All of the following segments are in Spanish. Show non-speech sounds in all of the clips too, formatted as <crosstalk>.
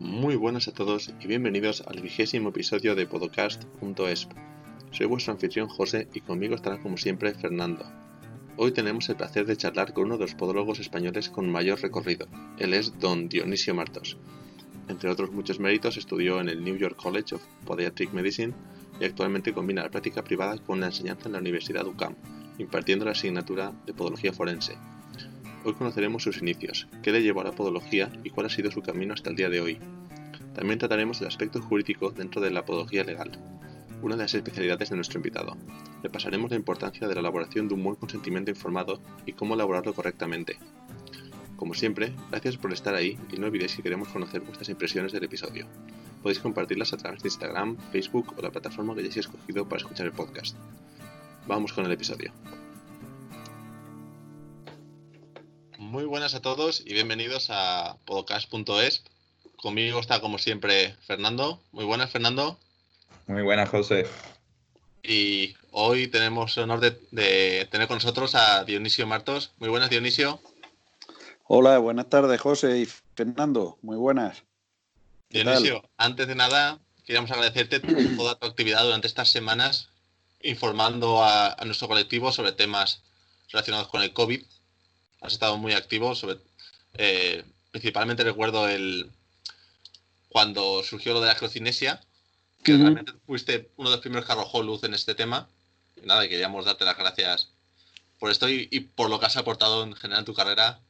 Muy buenas a todos y bienvenidos al vigésimo episodio de Podcast.esp. Soy vuestro anfitrión José y conmigo estará como siempre Fernando. Hoy tenemos el placer de charlar con uno de los podólogos españoles con mayor recorrido. Él es don Dionisio Martos. Entre otros muchos méritos estudió en el New York College of Podiatric Medicine y actualmente combina la práctica privada con la enseñanza en la Universidad UCAM, impartiendo la asignatura de Podología Forense. Hoy conoceremos sus inicios, qué le llevó a la podología y cuál ha sido su camino hasta el día de hoy. También trataremos el aspecto jurídico dentro de la podología legal, una de las especialidades de nuestro invitado. Le pasaremos la importancia de la elaboración de un buen consentimiento informado y cómo elaborarlo correctamente. Como siempre, gracias por estar ahí y no olvidéis que queremos conocer vuestras impresiones del episodio. Podéis compartirlas a través de Instagram, Facebook o la plataforma que hayáis escogido para escuchar el podcast. Vamos con el episodio. Muy buenas a todos y bienvenidos a podcast.es. Conmigo está como siempre Fernando. Muy buenas, Fernando. Muy buenas, José. Y hoy tenemos el honor de, tener con nosotros a Dionisio Martos. Muy buenas, Dionisio. Hola, buenas tardes, José y Fernando. Muy buenas. Dionisio, antes de nada, queríamos agradecerte <clears throat> toda tu actividad durante estas semanas informando a, nuestro colectivo sobre temas relacionados con el COVID. Has estado muy activo, sobre, eh, principalmente recuerdo el cuando surgió lo de la crocinesia, que realmente fuiste uno de los primeros que arrojó luz en este tema. Y nada, queríamos darte las gracias por esto y, y, por lo que has aportado en general en tu carrera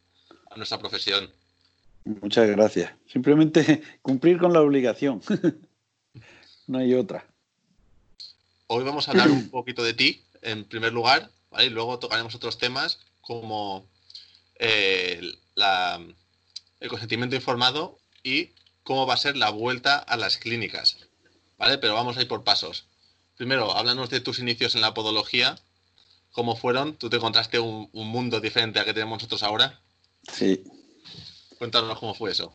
a nuestra profesión. Muchas gracias. Simplemente <laughs> cumplir con la obligación. <laughs> no hay otra. Hoy vamos a hablar un <clears throat> poquito de ti, en primer lugar, ¿vale? y luego tocaremos otros temas como eh, la, el consentimiento informado y cómo va a ser la vuelta a las clínicas. ¿Vale? Pero vamos a ir por pasos. Primero, háblanos de tus inicios en la podología. ¿Cómo fueron? ¿Tú te encontraste un, un mundo diferente al que tenemos nosotros ahora? Sí. Cuéntanos cómo fue eso.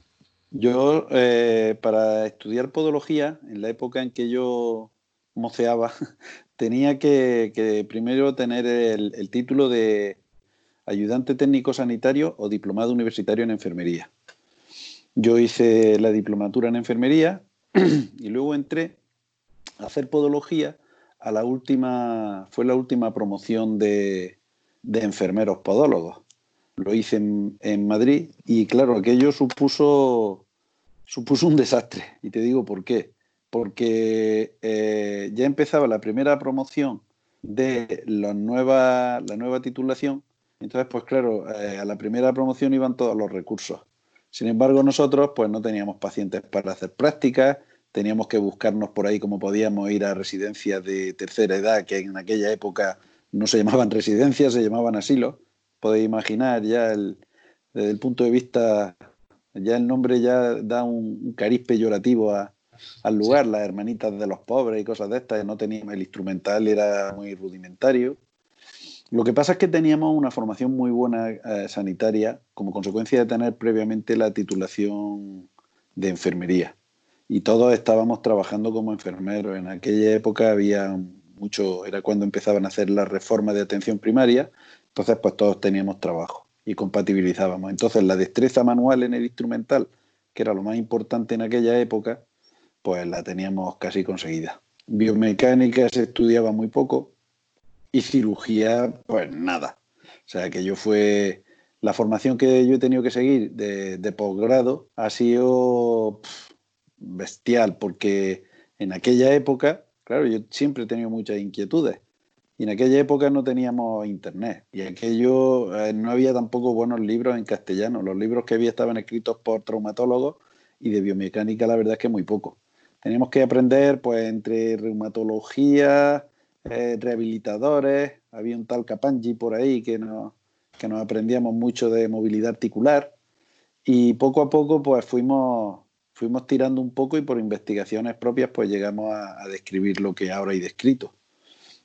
Yo, eh, para estudiar podología, en la época en que yo moceaba, <laughs> tenía que, que primero tener el, el, título de ayudante técnico sanitario o diplomado universitario en enfermería. Yo hice la diplomatura en enfermería <clears throat> y luego entré a hacer podología a la última, fue la última promoción de, de enfermeros podólogos. Lo hice en, Madrid y claro, aquello supuso, supuso un desastre. Y te digo por qué. Porque eh, ya empezaba la primera promoción de la nueva, la nueva titulación. Entonces, pues claro, eh, a la primera promoción iban todos los recursos. Sin embargo, nosotros pues no teníamos pacientes para hacer prácticas, teníamos que buscarnos por ahí como podíamos ir a residencias de tercera edad, que en aquella época no se <laughs> llamaban residencias, se llamaban asilos podéis imaginar ya el, desde el punto de vista, ya el nombre ya da un, un cariz peyorativo a, al lugar, las hermanitas de los pobres y cosas de estas, no teníamos, el instrumental era muy rudimentario. Lo que pasa es que teníamos una formación muy buena eh, sanitaria como consecuencia de tener previamente la titulación de enfermería. Y todos estábamos trabajando como enfermeros. En aquella época había mucho, era cuando empezaban a hacer la reforma de atención primaria entonces, pues todos teníamos trabajo y compatibilizábamos. Entonces, la destreza manual en el instrumental, que era lo más importante en aquella época, pues la teníamos casi conseguida. Biomecánica se estudiaba muy poco y cirugía, pues nada. O sea, que yo fue... La formación que yo he tenido que seguir de, de posgrado ha sido pff, bestial, porque en aquella época, claro, yo siempre he tenido muchas inquietudes y en aquella época no teníamos internet y aquello eh, no había tampoco buenos libros en castellano. Los libros que había estaban escritos por traumatólogos y de biomecánica la verdad es que muy poco. Teníamos que aprender pues entre reumatología, eh, rehabilitadores, había un tal Capangi por ahí que nos, que nos aprendíamos mucho de movilidad articular y poco a poco pues fuimos, fuimos tirando un poco y por investigaciones propias pues llegamos a, describir lo que ahora hay descrito.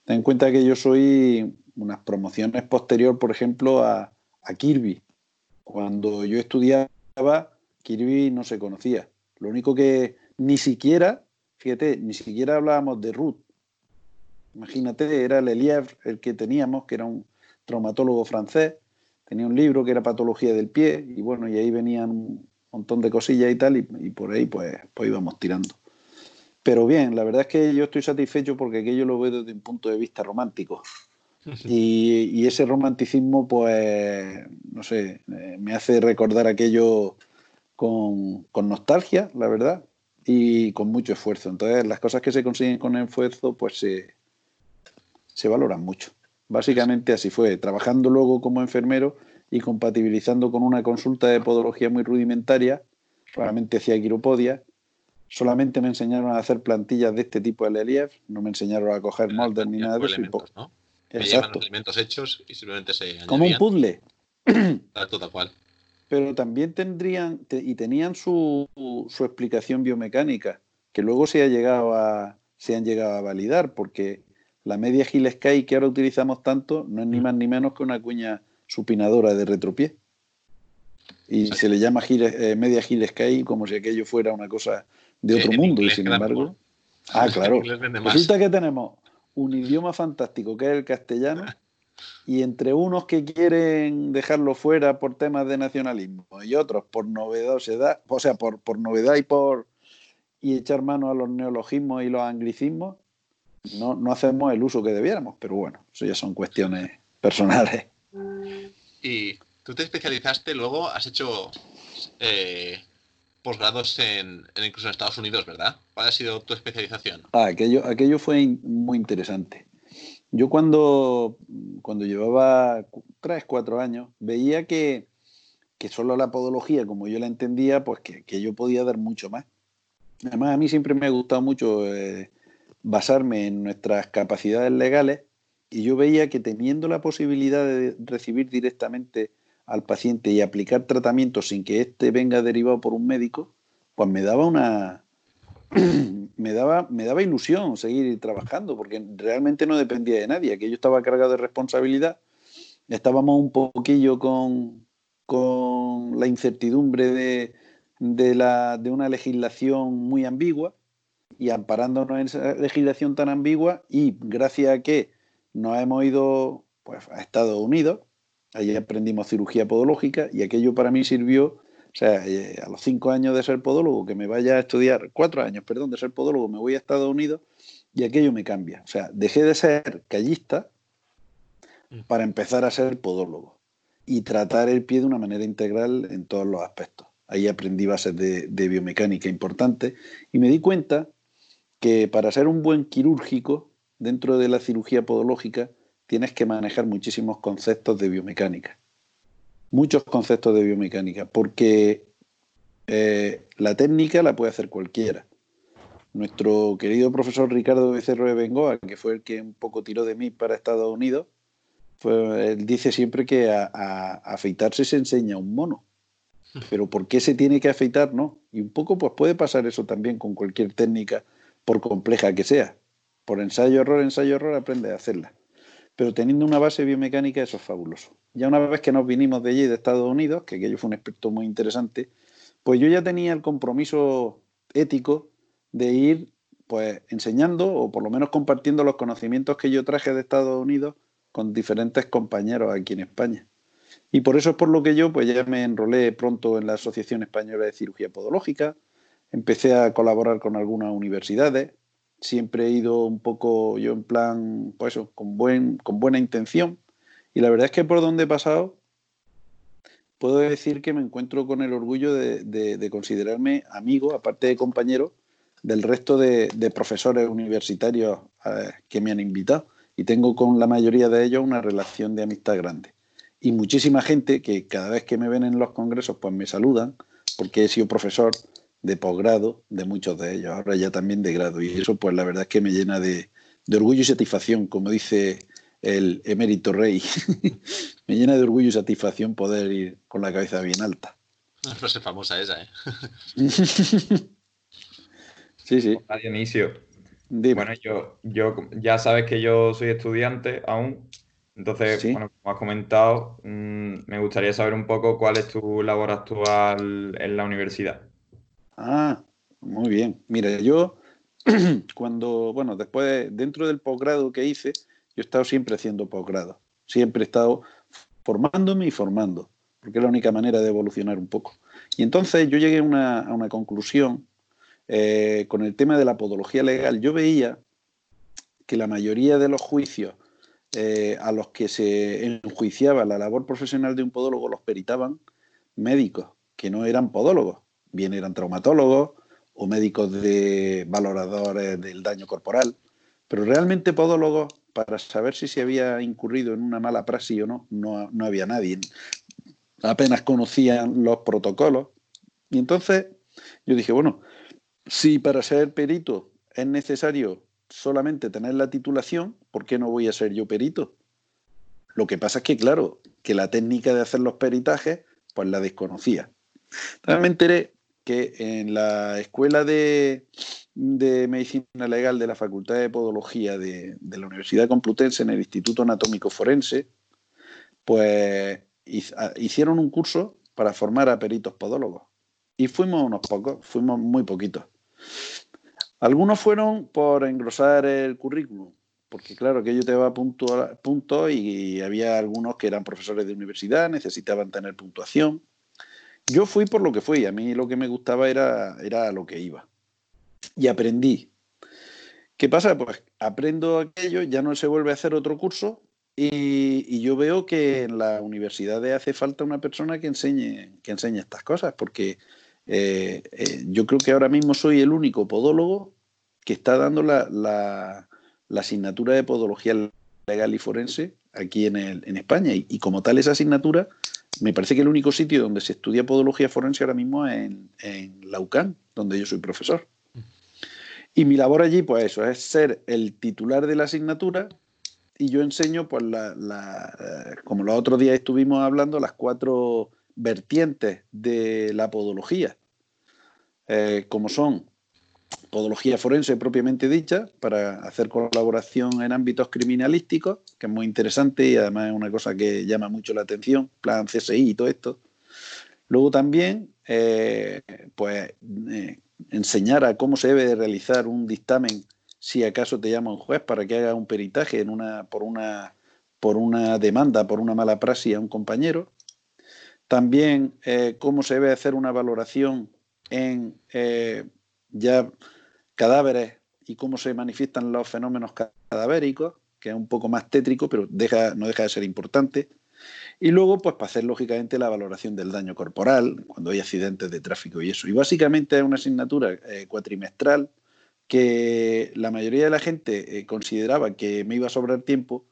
Ten en cuenta que yo soy unas promociones posterior, por ejemplo, a, a, Kirby. Cuando yo estudiaba, Kirby no se conocía. Lo único que ni siquiera, fíjate, ni siquiera hablábamos de Ruth. Imagínate, era Lelièvre el que teníamos, que era un traumatólogo francés. Tenía un libro que era Patología del Pie, y bueno, y ahí venían montón de cosillas y tal, y, por ahí pues, pues íbamos tirando. Pero bien, la verdad es que yo estoy satisfecho porque aquello lo veo desde un punto de vista romántico. <laughs> Y, ese romanticismo, pues, no sé, eh, me hace recordar aquello con, nostalgia, la verdad, y con mucho esfuerzo. Entonces, las cosas que se consiguen con esfuerzo, pues se, se valoran mucho. Básicamente así fue, trabajando luego como enfermero y compatibilizando con una consulta de podología muy rudimentaria, realmente hacía quiropodia, solamente me enseñaron a hacer plantillas de este tipo de relief, no me enseñaron a coger moldes ni nada de eso. Elementos, ¿no? Exacto. elementos hechos y simplemente se Como un puzzle. <clears throat> Tal cual. Pero también tendrían y tenían su, su, explicación biomecánica, que luego se, ha llegado a, se han llegado a validar, porque la media Sky que ahora utilizamos tanto no es ni mm. más ni menos que una cuña supinadora de retropié. Y se le llama eh, media como si aquello fuera una cosa de otro mundo. Y sin embargo. Ah, claro. Resulta que tenemos un idioma fantástico que es el castellano. Y entre unos que quieren dejarlo fuera por temas de nacionalismo y otros por novedad, o sea, por, por novedad y por y echar mano a los neologismos y los anglicismos, no, no hacemos el uso que debiéramos, pero bueno, eso ya son cuestiones personales. Y tú te especializaste, luego has hecho eh, posgrados en, incluso en Estados Unidos, ¿verdad? ¿Cuál ha sido tu especialización? Ah, aquello, aquello fue muy interesante. Yo cuando, cuando llevaba tres, cuatro años, veía que, que solo la podología, como yo la entendía, pues que, yo podía dar mucho más. Además, a mí siempre me ha gustado mucho eh, basarme en nuestras capacidades legales y yo veía que teniendo la posibilidad de recibir directamente al paciente y aplicar tratamiento sin que éste venga derivado por un médico, pues me daba una <clears throat> me daba, me daba ilusión seguir trabajando, porque realmente no dependía de nadie, que yo estaba cargado de responsabilidad, estábamos un poquillo con, con la incertidumbre de, de, la, de una legislación muy ambigua y amparándonos en esa legislación tan ambigua y gracias a que nos hemos ido pues, a Estados Unidos, allí aprendimos cirugía podológica y aquello para mí sirvió, o sea, eh, a los cinco años de ser podólogo, que me vaya a estudiar, cuatro años, perdón, de ser podólogo, me voy a Estados Unidos y aquello me cambia. O sea, dejé de ser callista mm. para empezar a ser podólogo y tratar el pie de una manera integral en todos los aspectos. Ahí aprendí bases de, de biomecánica importantes y me di cuenta que para ser un buen quirúrgico dentro de la cirugía podológica tienes que manejar muchísimos conceptos de biomecánica. Muchos conceptos de biomecánica, porque eh, la técnica la puede hacer cualquiera. Nuestro querido profesor Ricardo Becerro de Bengoa, que fue el que un poco tiró de mí para Estados Unidos, él dice siempre que a, a, afeitarse se enseña un mono. <laughs> Pero ¿por qué se tiene que afeitar? No. Y un poco pues puede pasar eso también con cualquier técnica, por compleja que sea por ensayo, error, ensayo, error, aprende a hacerla. Pero teniendo una base biomecánica, eso es fabuloso. Ya una vez que nos vinimos de allí, de Estados Unidos, que aquello fue un aspecto muy interesante, pues yo ya tenía el compromiso ético de ir pues enseñando o por lo menos compartiendo los conocimientos que yo traje de Estados Unidos con diferentes compañeros aquí en España. Y por eso es por lo que yo pues ya me enrolé pronto en la Asociación Española de Cirugía Podológica, empecé a colaborar con algunas universidades, siempre he ido un poco yo en plan, pues eso, con, buen, con buena intención. Y la verdad es que por donde he pasado, puedo decir que me encuentro con el orgullo de, considerarme amigo, aparte de compañero, del resto de, profesores universitarios eh, que me han invitado. Y tengo con la mayoría de ellos una relación de amistad grande. Y muchísima gente que cada vez que me ven en los congresos, pues me saludan, porque he sido profesor de posgrado de muchos de ellos, ahora ya también de grado. Y eso, pues la verdad es que me llena de, orgullo y satisfacción, como dice el emérito rey. <laughs> me llena de orgullo y satisfacción poder ir con la cabeza bien alta. Una frase famosa esa, ¿eh? <laughs> sí, sí. Dionisio. Bueno, yo, yo, ya sabes que yo soy estudiante aún. Entonces, bueno, como has comentado, mm, me gustaría saber un poco cuál es tu labor actual en la universidad. Ah, muy bien. Mira, yo <clears throat> cuando, bueno, después, dentro del posgrado que hice, yo he estado siempre haciendo posgrado. Siempre he estado formándome y formando, porque es la única manera de evolucionar un poco. Y entonces yo llegué a una, conclusión eh, con el tema de la podología legal. Yo veía que la mayoría de los juicios eh, a los que se enjuiciaba la labor profesional de un podólogo los peritaban médicos que no eran podólogos, bien eran traumatólogos o médicos de valoradores del daño corporal, pero realmente podólogos para saber si se había incurrido en una mala praxis o no, no, no había nadie. Apenas conocían los protocolos. Y entonces yo dije, bueno, si para ser perito es necesario solamente tener la titulación, ¿por qué no voy a ser yo perito? Lo que pasa es que, claro, que la técnica de hacer los peritajes, pues la desconocía. Entonces me enteré que en la escuela de, medicina legal de la Facultad de Podología de, la Universidad Complutense, en el Instituto Anatómico Forense, pues hicieron un curso para formar a peritos podólogos. Y fuimos unos pocos, fuimos muy poquitos. Algunos fueron por engrosar el currículum, porque claro, que yo te va punto, a y había algunos que eran profesores de universidad, necesitaban tener puntuación. Yo fui por lo que fui, a mí lo que me gustaba era, era lo que iba. Y aprendí. ¿Qué pasa? Pues aprendo aquello, ya no se vuelve a hacer otro curso y, yo veo que en las universidades hace falta una persona que enseñe, que enseñe estas cosas, porque eh, eh, yo creo que ahora mismo soy el único podólogo que está dando la, asignatura de podología legal y forense aquí en, en España. Y, como tal, esa asignatura, me parece que el único sitio donde se estudia podología forense ahora mismo es en, en la UCAN, donde yo soy profesor. Y mi labor allí, pues eso, es ser el titular de la asignatura y yo enseño, pues, la, la, como los otros días estuvimos hablando, las cuatro vertientes de la podología, eh, como son podología forense propiamente dicha, para hacer colaboración en ámbitos criminalísticos, que es muy interesante y además es una cosa que llama mucho la atención, plan CSI y todo esto. Luego también, eh, pues, eh, enseñar a cómo se debe realizar un dictamen si acaso te llama un juez para que haga un peritaje en una, por, una, por una demanda, por una mala praxis a un compañero. También eh, cómo se debe hacer una valoración en ya cadáveres y cómo se manifiestan los fenómenos cadavéricos, que es un poco más tétrico, pero deja, no deja de ser importante. Y luego, pues para hacer lógicamente la valoración del daño corporal, cuando hay accidentes de tráfico y eso. Y básicamente es una asignatura eh, cuatrimestral que la mayoría de la gente consideraba que me iba a sobrar tiempo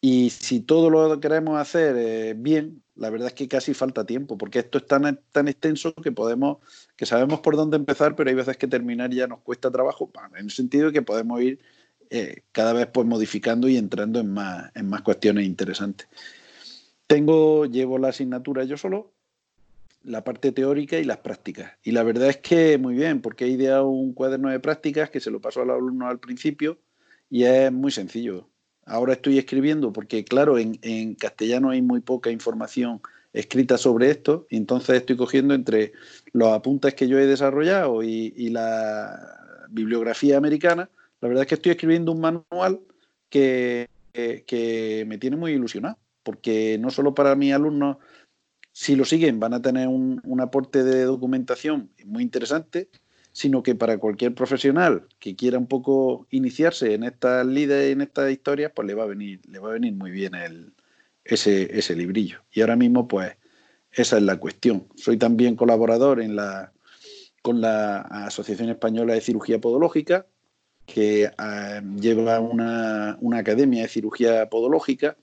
y si todo lo queremos hacer eh, bien, la verdad es que casi falta tiempo, porque esto es tan, tan extenso que podemos, que sabemos por dónde empezar, pero hay veces que terminar ya nos cuesta trabajo, en el sentido de que podemos ir eh, cada vez pues modificando y entrando en más, en más cuestiones interesantes. Tengo, llevo la asignatura yo solo, la parte teórica y las prácticas. Y la verdad es que muy bien, porque he ideado un cuaderno de prácticas que se lo pasó al alumno al principio y es muy sencillo Ahora estoy escribiendo porque, claro, en, castellano hay muy poca información escrita sobre esto, y entonces estoy cogiendo entre los apuntes que yo he desarrollado y, la bibliografía americana. La verdad es que estoy escribiendo un manual que, que, me tiene muy ilusionado, porque no solo para mis alumnos, si lo siguen, van a tener un, un aporte de documentación muy interesante, sino que para cualquier profesional que quiera un poco iniciarse en estas líderes, en estas historias, pues le va a venir, le va a venir muy bien ese, ese librillo. Y ahora mismo, pues, esa es la cuestión. Soy también colaborador con la Asociación Española de Cirugía Podológica, que eh, lleva una, una, academia de cirugía podológica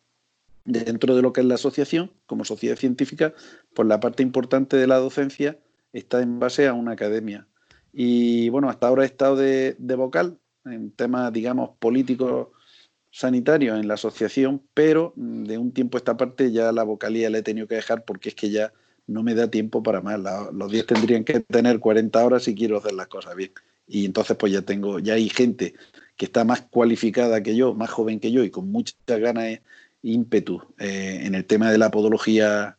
dentro de lo que es la asociación, como sociedad científica, pues la parte importante de la docencia está en base a una academia y bueno, hasta ahora he estado de, vocal en temas, digamos, políticos sanitarios en la asociación, pero de un tiempo a esta parte ya la vocalía la he tenido que dejar porque es que ya no me da tiempo para más. los 10 tendrían que tener 40 horas si quiero hacer las cosas bien. Y entonces pues ya tengo, ya hay gente que está más cualificada que yo, más joven que yo y con muchas ganas e ímpetu eh, en el tema de la podología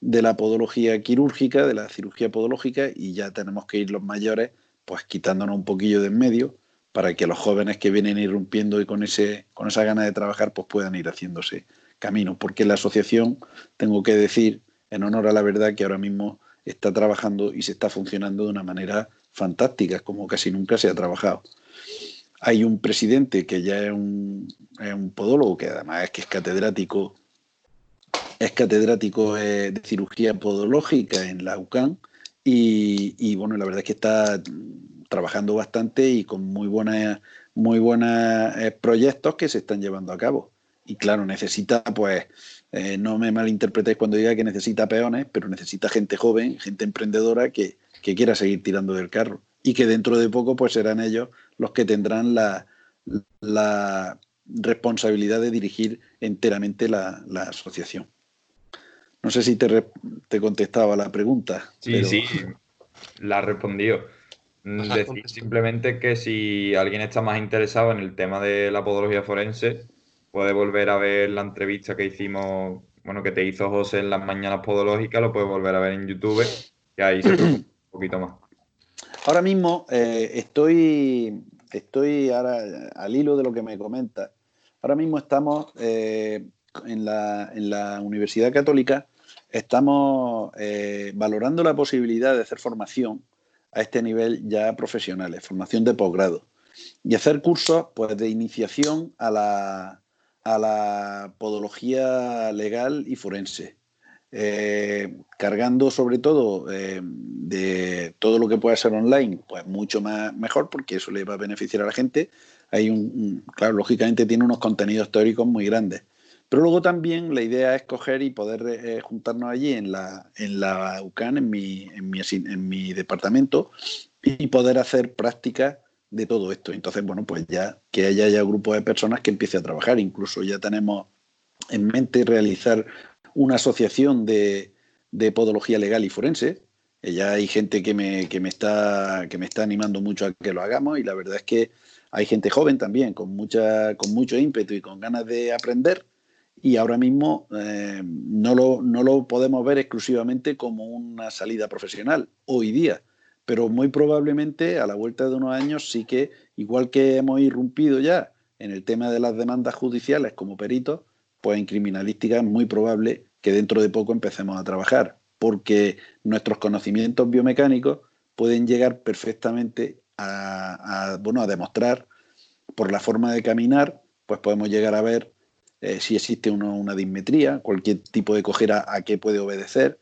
de la podología quirúrgica, de la cirugía podológica, y ya tenemos que ir los mayores, pues quitándonos un poquillo de en medio, para que los jóvenes que vienen irrumpiendo y con, ese, con esa gana de trabajar, pues puedan ir haciéndose camino. Porque la asociación, tengo que decir, en honor a la verdad, que ahora mismo está trabajando y se está funcionando de una manera fantástica, como casi nunca se ha trabajado. Hay un presidente que ya es un, es un podólogo, que además es que es catedrático, es catedrático de cirugía podológica en la UCAN, y, bueno, la verdad es que está trabajando bastante y con muy buenas muy buenos eh, proyectos que se están llevando a cabo. Y claro, necesita, pues, eh, no me malinterpretéis cuando diga que necesita peones, pero necesita gente joven, gente emprendedora que, quiera seguir tirando del carro. Y que dentro de poco, pues serán ellos los que tendrán la, la responsabilidad de dirigir enteramente la, asociación. No sé si te, te contestaba la pregunta. Sí, sí, la respondió. Decir simplemente que si alguien está más interesado en el tema de la podología forense, puede volver a ver la entrevista que hicimos, bueno, que te hizo José en las mañanas podológicas, lo puedes volver a ver en YouTube, que ahí se un <clears throat> poquito más. Ahora mismo eh, estoy, estoy ahora al hilo de lo que me comenta. Ahora mismo estamos eh, en, la, en, la, Universidad Católica, estamos eh, valorando la posibilidad de hacer formación a este nivel ya profesionales, formación de posgrado. Y hacer cursos pues, de iniciación a la, a la podología legal y forense. Eh, cargando sobre todo eh, de todo lo que pueda ser online, pues mucho más mejor, porque eso le va a beneficiar a la gente. Hay un claro, lógicamente tiene unos contenidos teóricos muy grandes. Pero luego también la idea es coger y poder eh, juntarnos allí en la, en la UCAN, en mi, en, mi, en mi departamento, y poder hacer prácticas de todo esto. Entonces, bueno, pues ya que haya ya grupo de personas que empiece a trabajar. Incluso ya tenemos en mente realizar una asociación de, de podología legal y forense. Eh, ya hay gente que me, que, me está, que me está animando mucho a que lo hagamos y la verdad es que hay gente joven también, con, mucha, con mucho ímpetu y con ganas de aprender y ahora mismo eh, no, lo, no lo podemos ver exclusivamente como una salida profesional hoy día, pero muy probablemente a la vuelta de unos años sí que, igual que hemos irrumpido ya en el tema de las demandas judiciales como peritos, pues en criminalística es muy probable que dentro de poco empecemos a trabajar, porque nuestros conocimientos biomecánicos pueden llegar perfectamente a, bueno, a demostrar por la forma de caminar, pues podemos llegar a ver eh, si existe una dismetría, cualquier tipo de cojera a qué puede obedecer.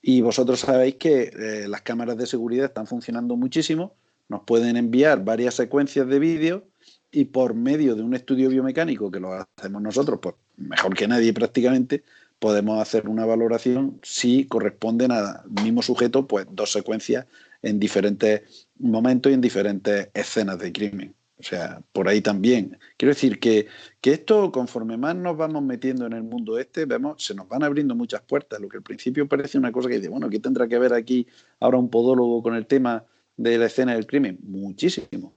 Y vosotros sabéis que eh, las cámaras de seguridad están funcionando muchísimo, nos pueden enviar varias secuencias de vídeo y por medio de un estudio biomecánico que lo hacemos nosotros, pues mejor que nadie prácticamente, podemos hacer una valoración si corresponden al mismo sujeto, pues dos secuencias en diferentes momentos y en diferentes escenas de crimen. O sea, por ahí también. Quiero decir que, esto, conforme más nos vamos metiendo en el mundo este, vemos, se nos van abriendo muchas puertas. Lo que al principio parece una cosa que dice, bueno, ¿qué tendrá que ver aquí ahora un podólogo con el tema de la escena del crimen? Muchísimo.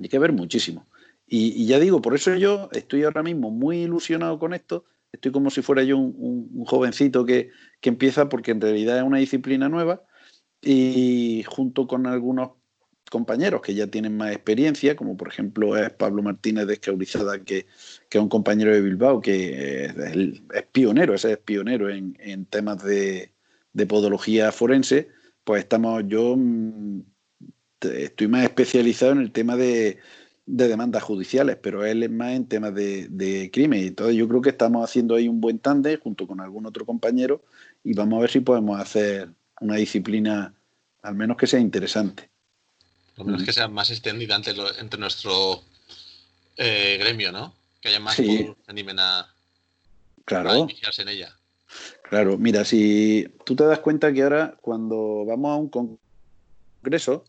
Hay que ver muchísimo. Y, ya digo, por eso yo estoy ahora mismo muy ilusionado con esto. Estoy como si fuera yo un, jovencito que, que empieza porque en realidad es una disciplina nueva y junto con algunos compañeros que ya tienen más experiencia, como por ejemplo es Pablo Martínez de Escaurizada, que, que es un compañero de Bilbao, que es, pionero, ese es pionero en, temas de, podología forense, pues estamos, yo mm, estoy más especializado en el tema de, demandas judiciales, pero él es más en temas de, de crimen. Entonces yo creo que estamos haciendo ahí un buen tándem junto con algún otro compañero y vamos a ver si podemos hacer una disciplina al menos que sea interesante. Lo menos que sea más extendida entre, entre nuestro eh, gremio, ¿no? Que haya más que animen a, claro. en ella. Claro, mira, si tú te das cuenta que ahora cuando vamos a un congreso,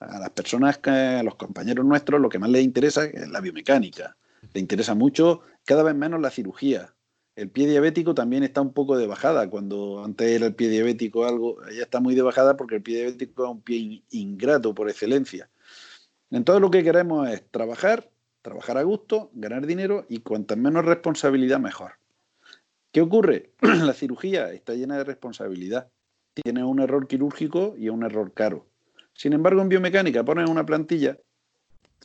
a las personas, a los compañeros nuestros, lo que más les interesa es la biomecánica. Le interesa mucho, cada vez menos la cirugía. El pie diabético también está un poco de bajada. Cuando antes era el pie diabético algo, ya está muy de bajada porque el pie diabético es un pie ingrato por excelencia. Entonces lo que queremos es trabajar, trabajar a gusto, ganar dinero y cuanta menos responsabilidad mejor. ¿Qué ocurre? <clears throat> La cirugía está llena de responsabilidad. Tiene un error quirúrgico y un error caro. Sin embargo, en biomecánica pones una plantilla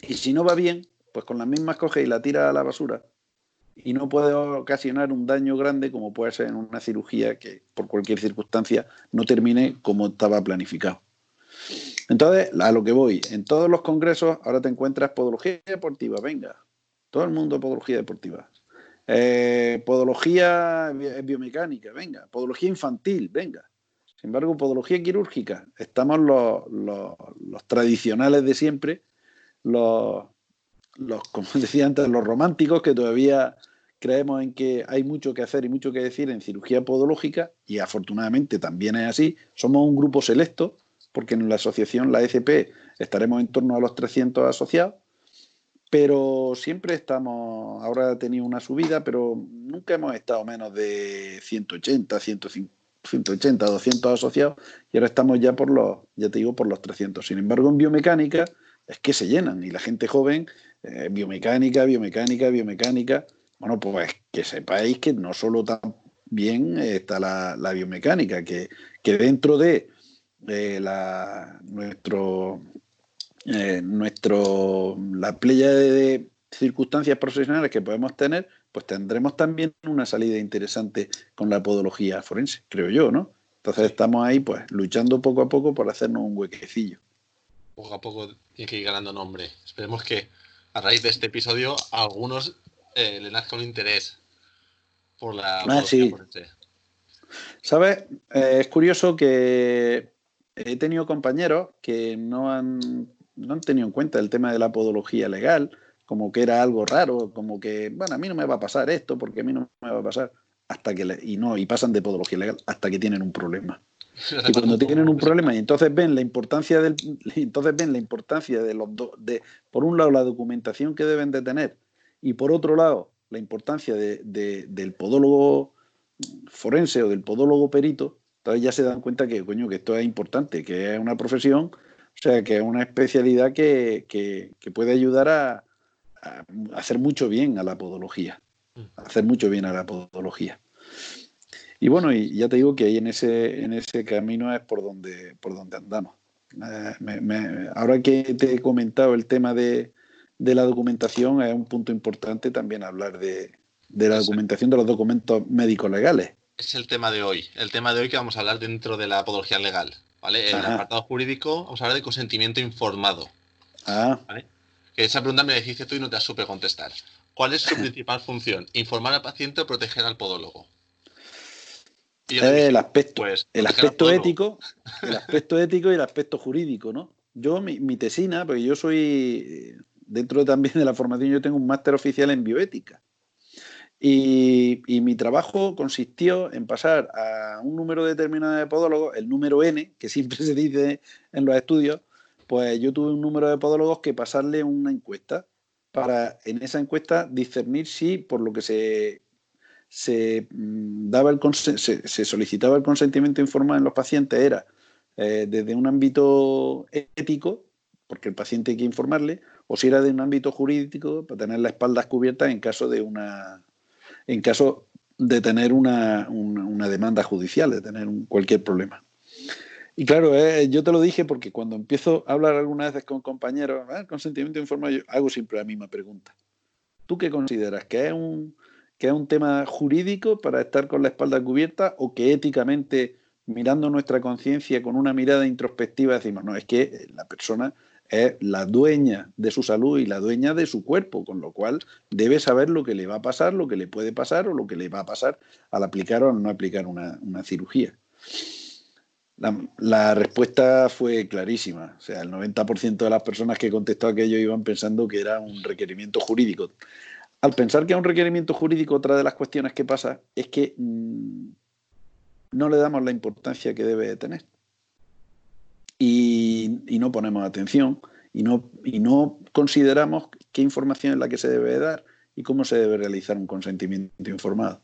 y si no va bien, pues con las mismas coges y la tiras a la basura y no puede ocasionar un daño grande como puede ser en una cirugía que por cualquier circunstancia no termine como estaba planificado. Entonces, a lo que voy, en todos los congresos ahora te encuentras podología deportiva, venga, todo el mundo podología deportiva. Eh, podología biomecánica, venga. Podología infantil, venga. Sin embargo, podología quirúrgica, estamos los, los, tradicionales de siempre, los, los, como <laughs> decía antes, los románticos que todavía creemos en que hay mucho que hacer y mucho que decir en cirugía podológica, y afortunadamente también es así. Somos un grupo selecto, porque en la asociación, la ECP, estaremos en torno a los 300 asociados, pero siempre estamos, ahora ha tenido una subida, pero nunca hemos estado menos de 180, 180, 200 asociados, y ahora estamos ya por los, ya te digo, por los 300. Sin embargo, en biomecánica es que se llenan, y la gente joven, eh, biomecánica, biomecánica, biomecánica, bueno, pues que sepáis que no solo también está la, biomecánica, que, que dentro de eh, la, nuestro eh, nuestro, la playa de, circunstancias profesionales que podemos tener, pues tendremos también una salida interesante con la podología forense, creo yo, ¿no? Entonces estamos ahí, pues, luchando poco a poco por hacernos un huequecillo. Poco a poco tiene que ir ganando nombre. Esperemos que a raíz de este episodio a algunos eh, le nazca un interés por la ah, sí. forense. ¿Sabes? Eh, es curioso que he tenido compañeros que no han no han tenido en cuenta el tema de la podología legal, como que era algo raro, como que, bueno, a mí no me va a pasar esto porque a mí no me va a pasar, hasta que, y no, y pasan de podología legal hasta que tienen un problema. Y cuando <laughs> tienen un problema y entonces ven la importancia del, <laughs> entonces ven la importancia de los dos, de, por un lado la documentación que deben de tener y por otro lado la importancia de, del podólogo forense o del podólogo perito, entonces ya se dan cuenta que, coño, que esto es importante, que es una profesión o sea, que es una especialidad que, puede ayudar a, hacer mucho bien a la podología. A hacer mucho bien a la podología. Y bueno, y ya te digo que ahí en ese, en ese camino es por donde, por donde andamos. Eh, ahora que te he comentado el tema de, la documentación, es un punto importante también hablar de, de la documentación de los documentos médicos legales. Es el tema de hoy, el tema de hoy que vamos a hablar dentro de la podología legal. ¿vale? En el apartado jurídico vamos a hablar de consentimiento informado. Ah. Que esa pregunta me la dijiste tú y no te has supe contestar. ¿Cuál es su <laughs> principal función? ¿Informar al paciente o proteger al podólogo? El aspecto, pues, el aspecto ético, el aspecto ético y el aspecto jurídico, ¿no? Yo, mi, mi tesina, porque yo soy, dentro también de la formación, yo tengo un máster oficial en bioética. Y, mi trabajo consistió en pasar a un número determinado de podólogos, el número N, que siempre <laughs> se dice en los estudios, pues yo tuve un número de podólogos que pasarle una encuesta para en esa encuesta discernir si por lo que se, se mm, daba el se, solicitaba el consentimiento informado en los pacientes era eh, desde un ámbito ético, porque el paciente hay que informarle, o si era de un ámbito jurídico para tener las espaldas cubiertas en caso de una en caso de tener una, demanda judicial, de tener cualquier problema. Y claro, eh, yo te lo dije porque cuando empiezo a hablar algunas veces con compañeros, ah, consentimiento informado, yo hago siempre la misma pregunta. ¿Tú qué consideras? ¿Que es, un, ¿Que es un tema jurídico para estar con la espalda cubierta o que éticamente, mirando nuestra conciencia con una mirada introspectiva, decimos, no, es que la persona es la dueña de su salud y la dueña de su cuerpo, con lo cual debe saber lo que le va a pasar, lo que le puede pasar o lo que le va a pasar al aplicar o no aplicar una, cirugía. La, respuesta fue clarísima. O sea, el 90% de las personas que contestó aquello iban pensando que era un requerimiento jurídico. Al pensar que es un requerimiento jurídico, otra de las cuestiones que pasa es que mm, no le damos la importancia que debe tener y, no ponemos atención y no, y no consideramos qué información es la que se debe dar y cómo se debe realizar un consentimiento informado.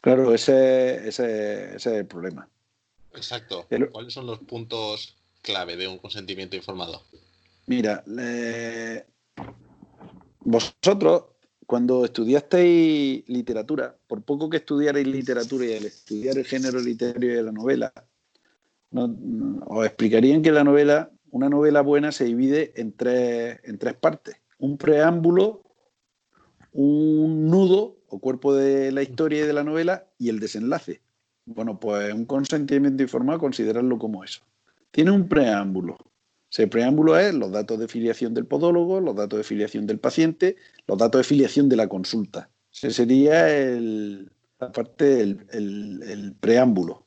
Claro, ese, ese, ese es el problema. Exacto. ¿Cuáles son los puntos clave de un consentimiento informado? Mira, vosotros cuando estudiasteis literatura, por poco que estudiarais literatura y al estudiar el género literario de la novela, os explicarían que la novela, una novela buena se divide en tres, en tres partes. Un preámbulo, un nudo o cuerpo de la historia y de la novela y el desenlace. Bueno, pues un consentimiento informado, considerarlo como eso. Tiene un preámbulo. Ese preámbulo es los datos de filiación del podólogo, los datos de filiación del paciente, los datos de filiación de la consulta. Ese sería el, la parte el, preámbulo.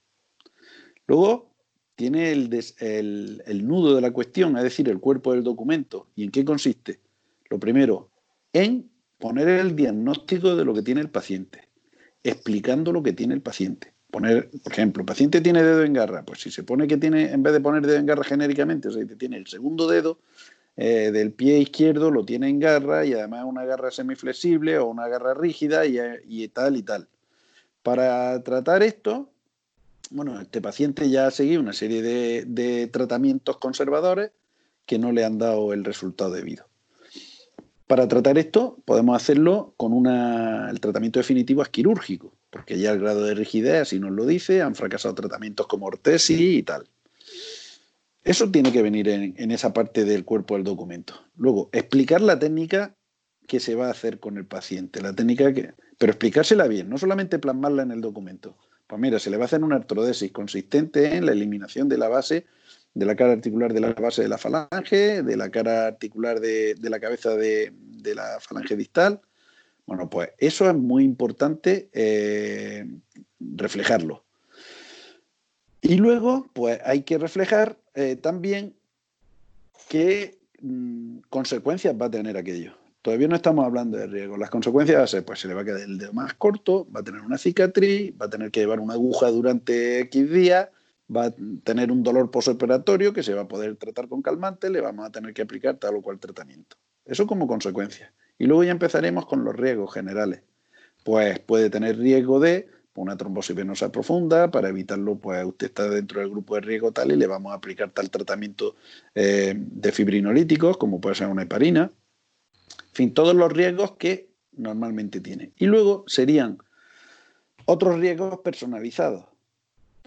Luego tiene el, el nudo de la cuestión, es decir, el cuerpo del documento. ¿Y en qué consiste? Lo primero, en poner el diagnóstico de lo que tiene el paciente, explicando lo que tiene el paciente. Poner, por ejemplo, el paciente tiene dedo en garra, pues si se pone que tiene, en vez de poner dedo en garra genéricamente, o sea, tiene el segundo dedo eh, del pie izquierdo, lo tiene en garra y además una garra semiflexible o una garra rígida y, tal y tal. Para tratar esto, bueno, este paciente ya ha seguido una serie de, de tratamientos conservadores que no le han dado el resultado debido. Para tratar esto podemos hacerlo con una, el tratamiento definitivo es quirúrgico, porque ya el grado de rigidez así nos lo dice, han fracasado tratamientos como ortesis y tal. Eso tiene que venir en, esa parte del cuerpo del documento. Luego, explicar la técnica que se va a hacer con el paciente, la técnica que, pero explicársela bien, no solamente plasmarla en el documento. Pues mira, se le va a hacer una artrodesis consistente en la eliminación de la base de la cara articular de la base de la falange, de la cara articular de, la cabeza de, la falange distal. Bueno, pues eso es muy importante eh, reflejarlo. Y luego, pues hay que reflejar eh, también qué mm, consecuencias va a tener aquello. Todavía no estamos hablando de riesgo. Las consecuencias pues se le va a quedar el dedo más corto, va a tener una cicatriz, va a tener que llevar una aguja durante X días, va a tener un dolor posoperatorio que se va a poder tratar con calmante, le vamos a tener que aplicar tal o cual tratamiento. Eso como consecuencia. Y luego ya empezaremos con los riesgos generales. Pues puede tener riesgo de una trombosis venosa profunda, para evitarlo, pues usted está dentro del grupo de riesgo tal y le vamos a aplicar tal tratamiento eh, de fibrinolíticos, como puede ser una heparina. En fin, todos los riesgos que normalmente tiene. Y luego serían otros riesgos personalizados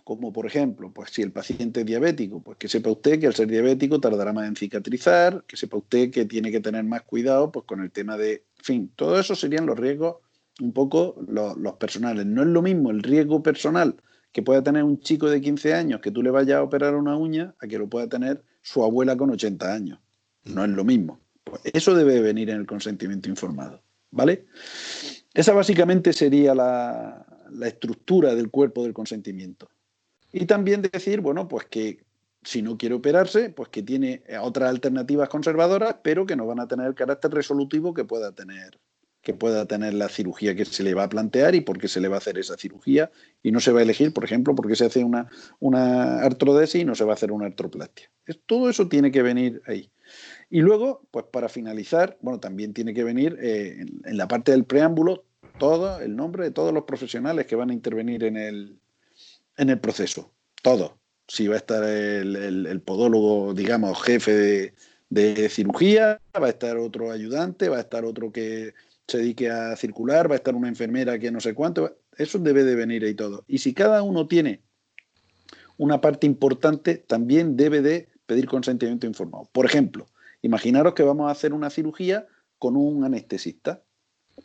como por ejemplo, pues si el paciente es diabético, pues que sepa usted que al ser diabético tardará más en cicatrizar, que sepa usted que tiene que tener más cuidado pues con el tema de, en fin, todo eso serían los riesgos un poco los, personales. No es lo mismo el riesgo personal que pueda tener un chico de 15 años que tú le vayas a operar una uña a que lo pueda tener su abuela con 80 años. No es lo mismo. Pues eso debe venir en el consentimiento informado. ¿Vale? Esa básicamente sería la estructura del cuerpo del consentimiento. Y también decir, bueno, pues que si no quiere operarse, pues que tiene otras alternativas conservadoras, pero que no van a tener el carácter resolutivo que pueda tener que pueda tener la cirugía que se le va a plantear y por qué se le va a hacer esa cirugía y no se va a elegir, por ejemplo, porque se hace una, una artrodesis y no se va a hacer una artroplastia. todo eso tiene que venir ahí. Y luego, pues para finalizar, bueno, también tiene que venir eh, en, la parte del preámbulo todo el nombre de todos los profesionales que van a intervenir en el, en el proceso, todo. Si va a estar el, podólogo, digamos, jefe de, cirugía, va a estar otro ayudante, va a estar otro que se dedique a circular, va a estar una enfermera que no sé cuánto, eso debe de venir ahí todo. Y si cada uno tiene una parte importante, también debe de pedir consentimiento informado. Por ejemplo, imaginaros que vamos a hacer una cirugía con un anestesista.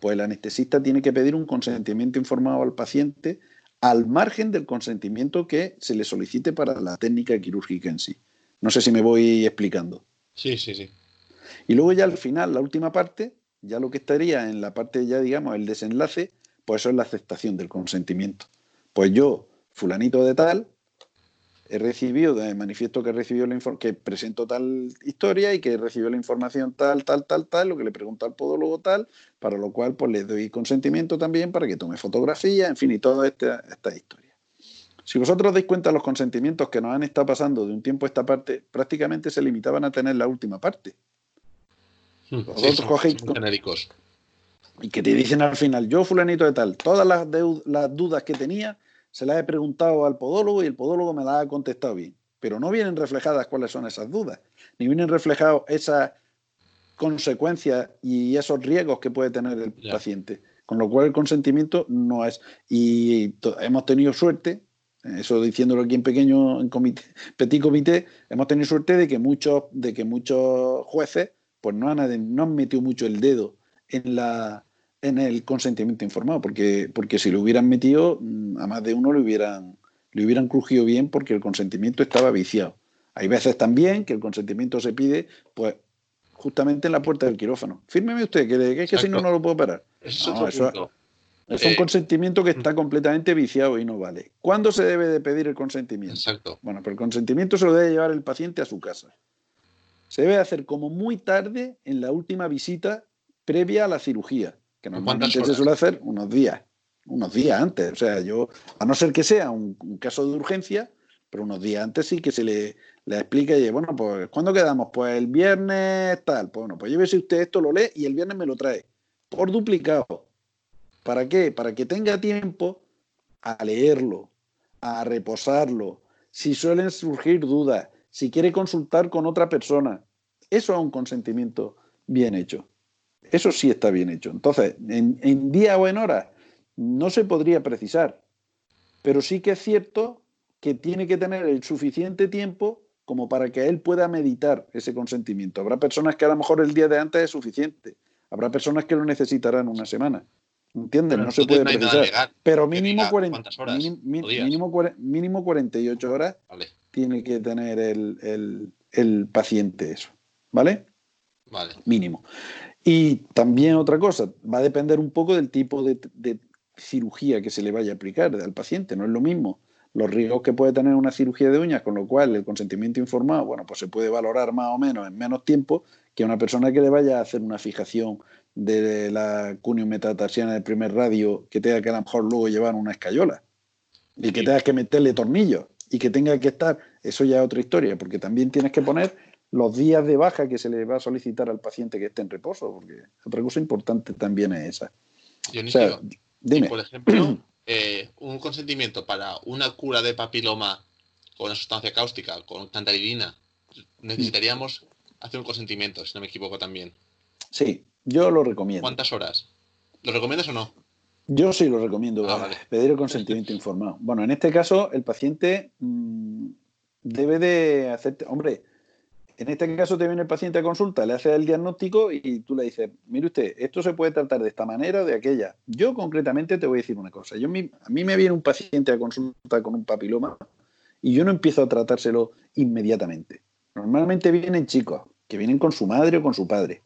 Pues el anestesista tiene que pedir un consentimiento informado al paciente al margen del consentimiento que se le solicite para la técnica quirúrgica en sí. No sé si me voy explicando. Sí, sí, sí. Y luego ya al final, la última parte, ya lo que estaría en la parte ya, digamos, el desenlace, pues eso es la aceptación del consentimiento. Pues yo, fulanito de tal, he recibido, manifiesto que recibió la que presento tal historia y que recibió la información tal, tal, tal, tal, lo que le pregunto al podólogo tal, para lo cual pues le doy consentimiento también para que tome fotografía, en fin, y toda esta, esta historia. Si vosotros dais cuenta, los consentimientos que nos han estado pasando de un tiempo a esta parte prácticamente se limitaban a tener la última parte. Hmm, vosotros cogéis genéricos. Y que te dicen al final, yo fulanito de tal, todas las, las dudas que tenía se las he preguntado al podólogo y el podólogo me las ha contestado bien. Pero no vienen reflejadas cuáles son esas dudas, ni vienen reflejados esas consecuencias y esos riesgos que puede tener el paciente. Con lo cual el consentimiento no es. Y hemos tenido suerte, eso diciéndolo aquí en pequeño, en comité, petit comité, hemos tenido suerte de que muchos, de que muchos jueces pues no han, no han metido mucho el dedo en la, en el consentimiento informado, porque, porque si lo hubieran metido, mm, a más de uno le hubieran, le hubieran crujido bien porque el consentimiento estaba viciado. Hay veces también que el consentimiento se pide, pues, justamente en la puerta del quirófano. Fírmeme usted, que, es que si no, no lo puedo parar. es, es un eh, consentimiento que está completamente viciado y no vale. ¿Cuándo se debe de pedir el consentimiento? Exacto. Bueno, pero el consentimiento se lo debe llevar el paciente a su casa. Se debe hacer como muy tarde en la última visita previa a la cirugía, que normalmente se suele hacer unos días, unos días antes. O sea, yo, a no ser que sea un, caso de urgencia, pero unos días antes sí que se le, le explica y bueno, pues ¿cuándo quedamos? Pues el viernes tal. Pues bueno, pues llévese usted esto, lo lee y el viernes me lo trae. Por duplicado. ¿Para qué? Para que tenga tiempo a leerlo, a reposarlo, si suelen surgir dudas, si quiere consultar con otra persona. Eso es un consentimiento bien hecho. Eso sí está bien hecho. Entonces, en, día o en hora no se podría precisar, pero sí que es cierto que tiene que tener el suficiente tiempo como para que él pueda meditar ese consentimiento. Habrá personas que a lo mejor el día de antes es suficiente, habrá personas que lo necesitarán una semana. ¿Entiendes? No se puede precisar. pero mínimo, horas, mínimo, 48 horas tiene que tener el, paciente eso. ¿Vale? Vale. Mínimo. Y también otra cosa, va a depender un poco del tipo de, de, cirugía que se le vaya a aplicar al paciente. No es lo mismo los riesgos que puede tener una cirugía de uñas, con lo cual el consentimiento informado, bueno, pues se puede valorar más o menos en menos tiempo que una persona que le vaya a hacer una fijación de la cunio metatarsiana del primer radio que tenga que a lo mejor luego llevar una escayola y que tengas que meterle tornillos y que tenga que estar, eso ya es otra historia, porque también tienes que poner los días de baja que se le va a solicitar al paciente que esté en reposo, porque otra cosa importante también es esa. dime. por ejemplo, <clears throat> eh, un consentimiento para una cura de papiloma con una sustancia cáustica, con tantaridina, necesitaríamos hacer un consentimiento, si no me equivoco también. Sí, yo lo recomiendo. ¿Cuántas horas? ¿Lo recomiendas o no? Yo sí lo recomiendo, ah, pedir el consentimiento informado. Bueno, en este caso, el paciente mm, debe de hacerte, hombre, en este caso te viene el paciente a consulta, le hace el diagnóstico y tú le dices, mire usted, esto se puede tratar de esta manera o de aquella. Yo concretamente te voy a decir una cosa. Yo, a mí me viene un paciente a consulta con un papiloma y yo no empiezo a tratárselo inmediatamente. Normalmente vienen chicos que vienen con su madre o con su padre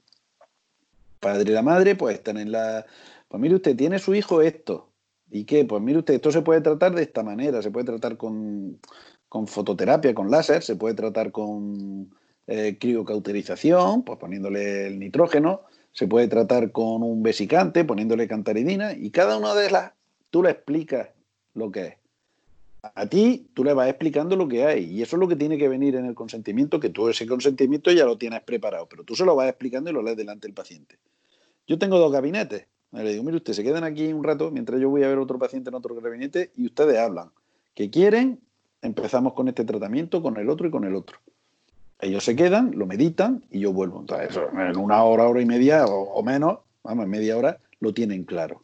padre y la madre pues están en la... Pues mire usted, tiene su hijo esto. ¿Y qué? Pues mire usted, esto se puede tratar de esta manera, se puede tratar con, fototerapia, con láser, se puede tratar con eh, criocauterización, pues poniéndole el nitrógeno, se puede tratar con un vesicante, poniéndole cantaridina, y cada una de las, tú le explicas lo que es. A ti, tú le vas explicando lo que hay, y eso es lo que tiene que venir en el consentimiento, que tú ese consentimiento ya lo tienes preparado, pero tú se lo vas explicando y lo lees delante del paciente. Yo tengo dos gabinetes. Le digo, mire usted, se quedan aquí un rato mientras yo voy a ver otro paciente en otro gabinete y ustedes hablan. ¿Qué quieren? Empezamos con este tratamiento, con el otro y con el otro. Ellos se quedan, lo meditan y yo vuelvo. Entonces, en una hora, hora y media o, menos, vamos, en media hora, lo tienen claro.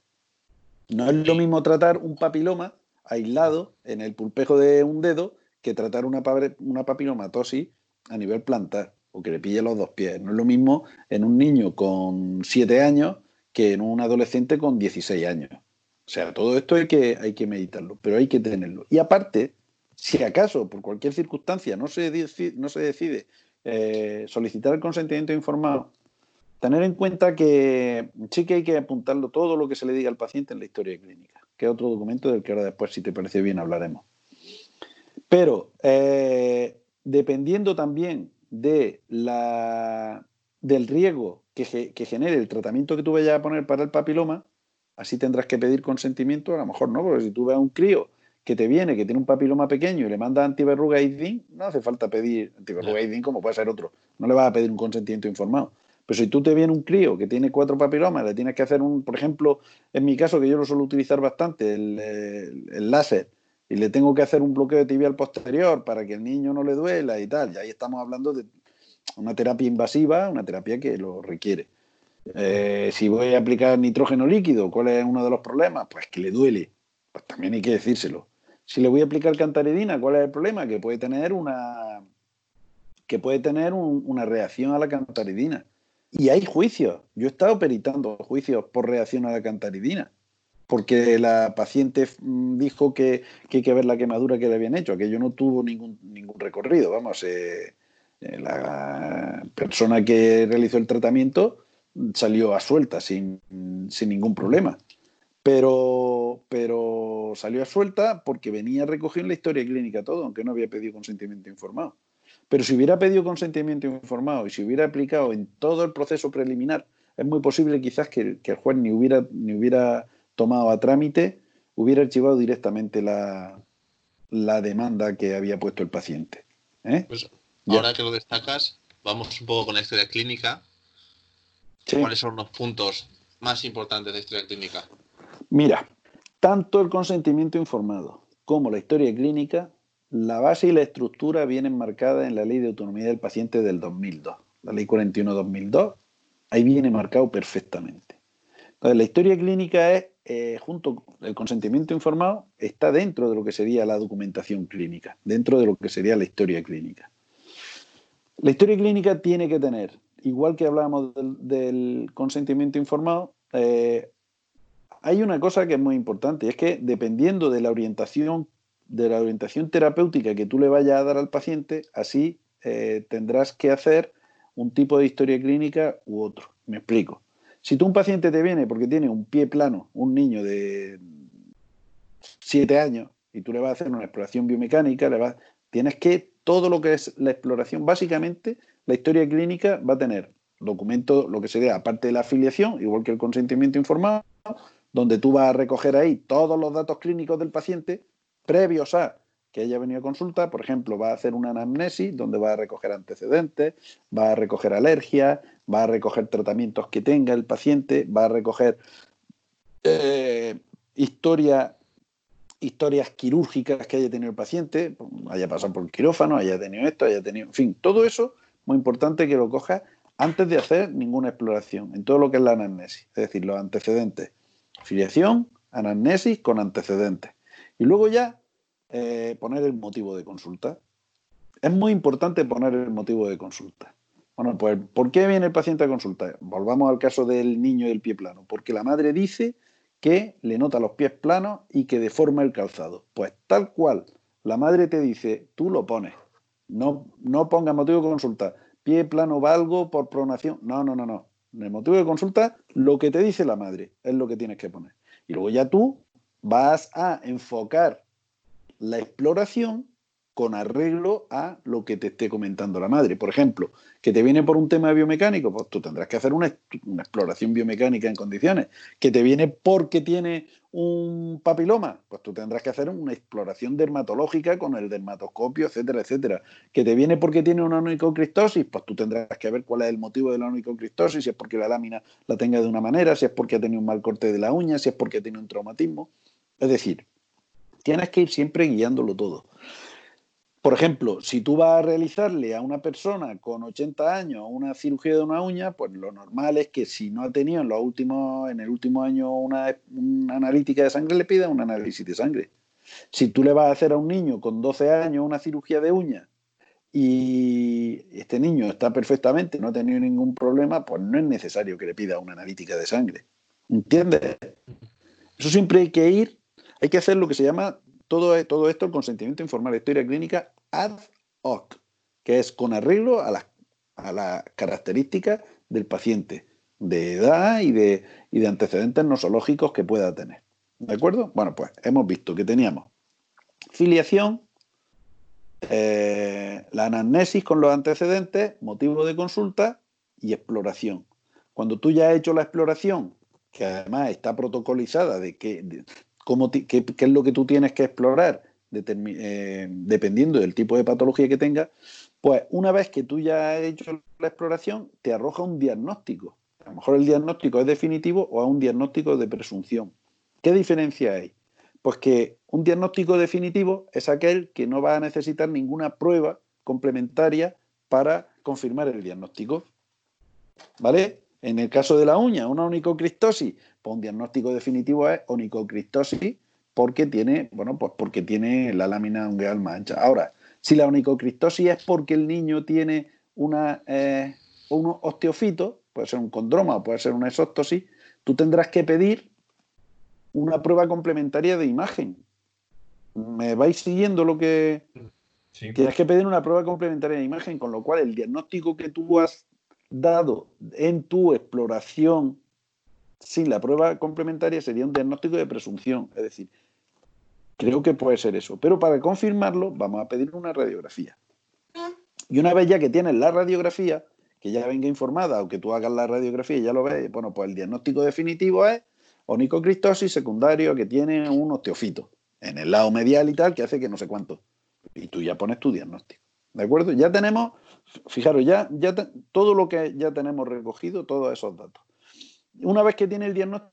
No es lo mismo tratar un papiloma aislado en el pulpejo de un dedo que tratar una, una papilomatosis a nivel plantar o que le pille los dos pies. No es lo mismo en un niño con 7 años que en un adolescente con 16 años. O sea, todo esto hay que, hay que meditarlo, pero hay que tenerlo. Y aparte, si acaso por cualquier circunstancia no se decide, no se decide eh, solicitar el consentimiento informado, tener en cuenta que sí que hay que apuntarlo todo lo que se le diga al paciente en la historia clínica, que es otro documento del que ahora después, si te parece bien, hablaremos. Pero eh, dependiendo también de la, del riesgo que, genere el tratamiento que tú vayas a poner para el papiloma, así tendrás que pedir consentimiento, a lo mejor no, porque si tú ves a un crío que te viene, que tiene un papiloma pequeño y le manda antiverruga IDIN, no hace falta pedir antiverruga IDIN como puede ser otro, no le vas a pedir un consentimiento informado. Pero si tú te viene un crío que tiene cuatro papilomas, le tienes que hacer un, por ejemplo, en mi caso, que yo lo suelo utilizar bastante, el, el láser, y le tengo que hacer un bloqueo de tibial posterior para que el niño no le duela y tal. Y ahí estamos hablando de una terapia invasiva, una terapia que lo requiere. Eh, si voy a aplicar nitrógeno líquido, ¿cuál es uno de los problemas? Pues que le duele. Pues también hay que decírselo. Si le voy a aplicar cantaridina, ¿cuál es el problema? Que puede tener una que puede tener una reacción a la cantaridina. Y hay juicios. Yo he estado peritando juicios por reacción a la cantaridina, porque la paciente mm, dijo que, hay que ver la quemadura que le habían hecho, que yo no tuvo ningún, ningún recorrido. Vamos, eh, eh, la persona que realizó el tratamiento salió a suelta sin, sin ningún problema. Pero, pero salió a suelta porque venía recogiendo la historia clínica todo, aunque no había pedido consentimiento informado. Pero si hubiera pedido consentimiento informado y si hubiera aplicado en todo el proceso preliminar, es muy posible quizás que, el juez ni hubiera, ni hubiera tomado a trámite, hubiera archivado directamente la, demanda que había puesto el paciente. ¿eh? Pues ahora que lo destacas, vamos un poco con la historia clínica. ¿Cuáles son los puntos más importantes de la historia clínica? Mira, tanto el consentimiento informado como la historia clínica la base y la estructura vienen marcadas en la Ley de Autonomía del Paciente del 2002, la Ley 41-2002, ahí viene marcado perfectamente. Entonces, la historia clínica es, eh, junto el consentimiento informado, está dentro de lo que sería la documentación clínica, dentro de lo que sería la historia clínica. La historia clínica tiene que tener, igual que hablábamos del, consentimiento informado, eh, hay una cosa que es muy importante, es que dependiendo de la orientación de la orientación terapéutica que tú le vayas a dar al paciente, así eh, tendrás que hacer un tipo de historia clínica u otro. Me explico. Si tú un paciente te viene porque tiene un pie plano, un niño de 7 años, y tú le vas a hacer una exploración biomecánica, le vas, tienes que todo lo que es la exploración, básicamente la historia clínica va a tener documento, lo que sería aparte de la afiliación, igual que el consentimiento informado, donde tú vas a recoger ahí todos los datos clínicos del paciente, previos a que haya venido a consulta, por ejemplo, va a hacer una anamnesis donde va a recoger antecedentes, va a recoger alergias, va a recoger tratamientos que tenga el paciente, va a recoger eh, historias quirúrgicas que haya tenido el paciente, haya pasado por el quirófano, haya tenido esto, haya tenido, en fin, todo eso muy importante que lo coja antes de hacer ninguna exploración en todo lo que es la anamnesis, es decir, los antecedentes, filiación, anamnesis con antecedentes. Y luego ya eh, poner el motivo de consulta. Es muy importante poner el motivo de consulta. Bueno, pues ¿por qué viene el paciente a consultar? Volvamos al caso del niño del pie plano. Porque la madre dice que le nota los pies planos y que deforma el calzado. Pues tal cual, la madre te dice, tú lo pones. No, no pongas motivo de consulta. Pie plano valgo por pronación. No, no, no, no. En el motivo de consulta, lo que te dice la madre es lo que tienes que poner. Y luego ya tú vas a enfocar la exploración con arreglo a lo que te esté comentando la madre. Por ejemplo, que te viene por un tema biomecánico, pues tú tendrás que hacer una, exploración biomecánica en condiciones. Que te viene porque tiene un papiloma, pues tú tendrás que hacer una exploración dermatológica con el dermatoscopio, etcétera, etcétera. Que te viene porque tiene una onicocristosis, pues tú tendrás que ver cuál es el motivo de la onicocristosis, si es porque la lámina la tenga de una manera, si es porque ha tenido un mal corte de la uña, si es porque tiene un traumatismo. Es decir, tienes que ir siempre guiándolo todo. Por ejemplo, si tú vas a realizarle a una persona con 80 años una cirugía de una uña, pues lo normal es que si no ha tenido en, los últimos, en el último año una, analítica de sangre, le pida un análisis de sangre. Si tú le vas a hacer a un niño con 12 años una cirugía de uña y este niño está perfectamente, no ha tenido ningún problema, pues no es necesario que le pida una analítica de sangre. ¿Entiendes? Eso siempre hay que ir hay que hacer lo que se llama todo, todo esto, el consentimiento informal historia clínica ad hoc, que es con arreglo a las a la características del paciente, de edad y de, y de antecedentes nosológicos que pueda tener. ¿De acuerdo? Bueno, pues hemos visto que teníamos filiación, eh, la anamnesis con los antecedentes, motivo de consulta y exploración. Cuando tú ya has hecho la exploración, que además está protocolizada de, que, qué, es lo que tú tienes que explorar eh, dependiendo del tipo de patología que tengas, pues una vez que tú ya has hecho la exploración, te arroja un diagnóstico. A lo mejor el diagnóstico es definitivo o es un diagnóstico de presunción. ¿Qué diferencia hay? Pues que un diagnóstico definitivo es aquel que no va a necesitar ninguna prueba complementaria para confirmar el diagnóstico. ¿Vale? En el caso de la uña, una onicocristosis, pues un diagnóstico definitivo es onicocristosis porque tiene, bueno, pues porque tiene la lámina ungueal más ancha. Ahora, si la onicocristosis es porque el niño tiene una, eh, un osteofito, puede ser un condroma o puede ser una exóstosis, tú tendrás que pedir una prueba complementaria de imagen. ¿Me vais siguiendo lo que... Tienes que pedir una prueba complementaria de imagen, con lo cual el diagnóstico que tú has dado en tu exploración sin la prueba complementaria sería un diagnóstico de presunción. Es decir, creo que puede ser eso. Pero para confirmarlo vamos a pedir una radiografía. Y una vez ya que tienes la radiografía, que ya venga informada o que tú hagas la radiografía y ya lo ves, bueno, pues el diagnóstico definitivo es onicocristosis secundario que tiene un osteofito en el lado medial y tal, que hace que no sé cuánto. Y tú ya pones tu diagnóstico. ¿De acuerdo? Ya tenemos, fijaros, ya, ya todo lo que ya tenemos recogido, todos esos datos. Una vez que tiene el diagnóstico,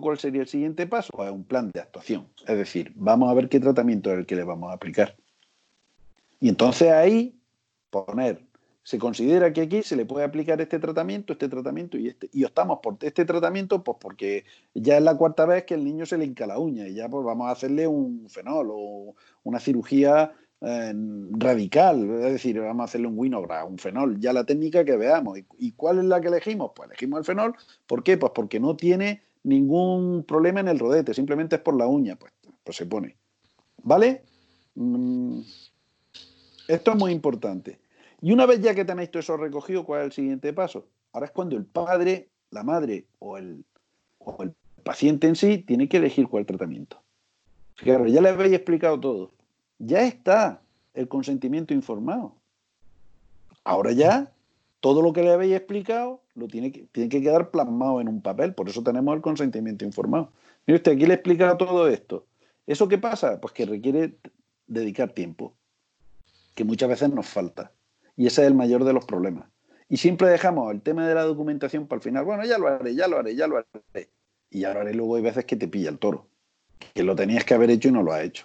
¿cuál sería el siguiente paso? Pues un plan de actuación. Es decir, vamos a ver qué tratamiento es el que le vamos a aplicar. Y entonces ahí poner se considera que aquí se le puede aplicar este tratamiento, este tratamiento y este. Y optamos por este tratamiento, pues porque ya es la cuarta vez que el niño se le hinca la uña y ya pues vamos a hacerle un fenol o una cirugía eh, radical, es decir, vamos a hacerle un winograph, un fenol, ya la técnica que veamos. ¿Y, cuál es la que elegimos? Pues elegimos el fenol. ¿Por qué? Pues porque no tiene ningún problema en el rodete, simplemente es por la uña, pues, pues se pone. ¿Vale? Mm, esto es muy importante. Y una vez ya que tenéis todo eso recogido, ¿cuál es el siguiente paso? Ahora es cuando el padre, la madre o el, el paciente en sí tiene que elegir cuál tratamiento. Fijaros, ya les habéis explicado todo. Ya está el consentimiento informado. Ahora ya todo lo que le habéis explicado lo tiene que, tiene que quedar plasmado en un papel. Por eso tenemos el consentimiento informado. Mire usted, aquí le he explicado todo esto. ¿Eso qué pasa? Pues que requiere dedicar tiempo, que muchas veces nos falta. Y ese es el mayor de los problemas. Y siempre dejamos el tema de la documentación para el final. Bueno, ya lo haré, ya lo haré, ya lo haré. Y ya lo haré luego hay veces que te pilla el toro. Que lo tenías que haber hecho y no lo has hecho.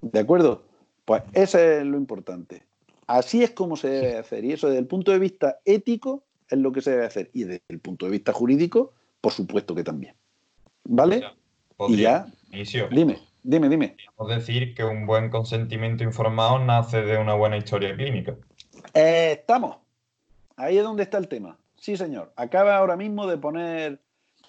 ¿De acuerdo? Pues eso es lo importante. Así es como se debe hacer. Y eso desde el punto de vista ético es lo que se debe hacer. Y desde el punto de vista jurídico, por supuesto que también. ¿Vale? Y ya. Dime, dime, dime. Podemos decir que un buen consentimiento informado nace de una buena historia clínica. Eh, estamos. Ahí es donde está el tema. Sí, señor. Acaba ahora mismo de poner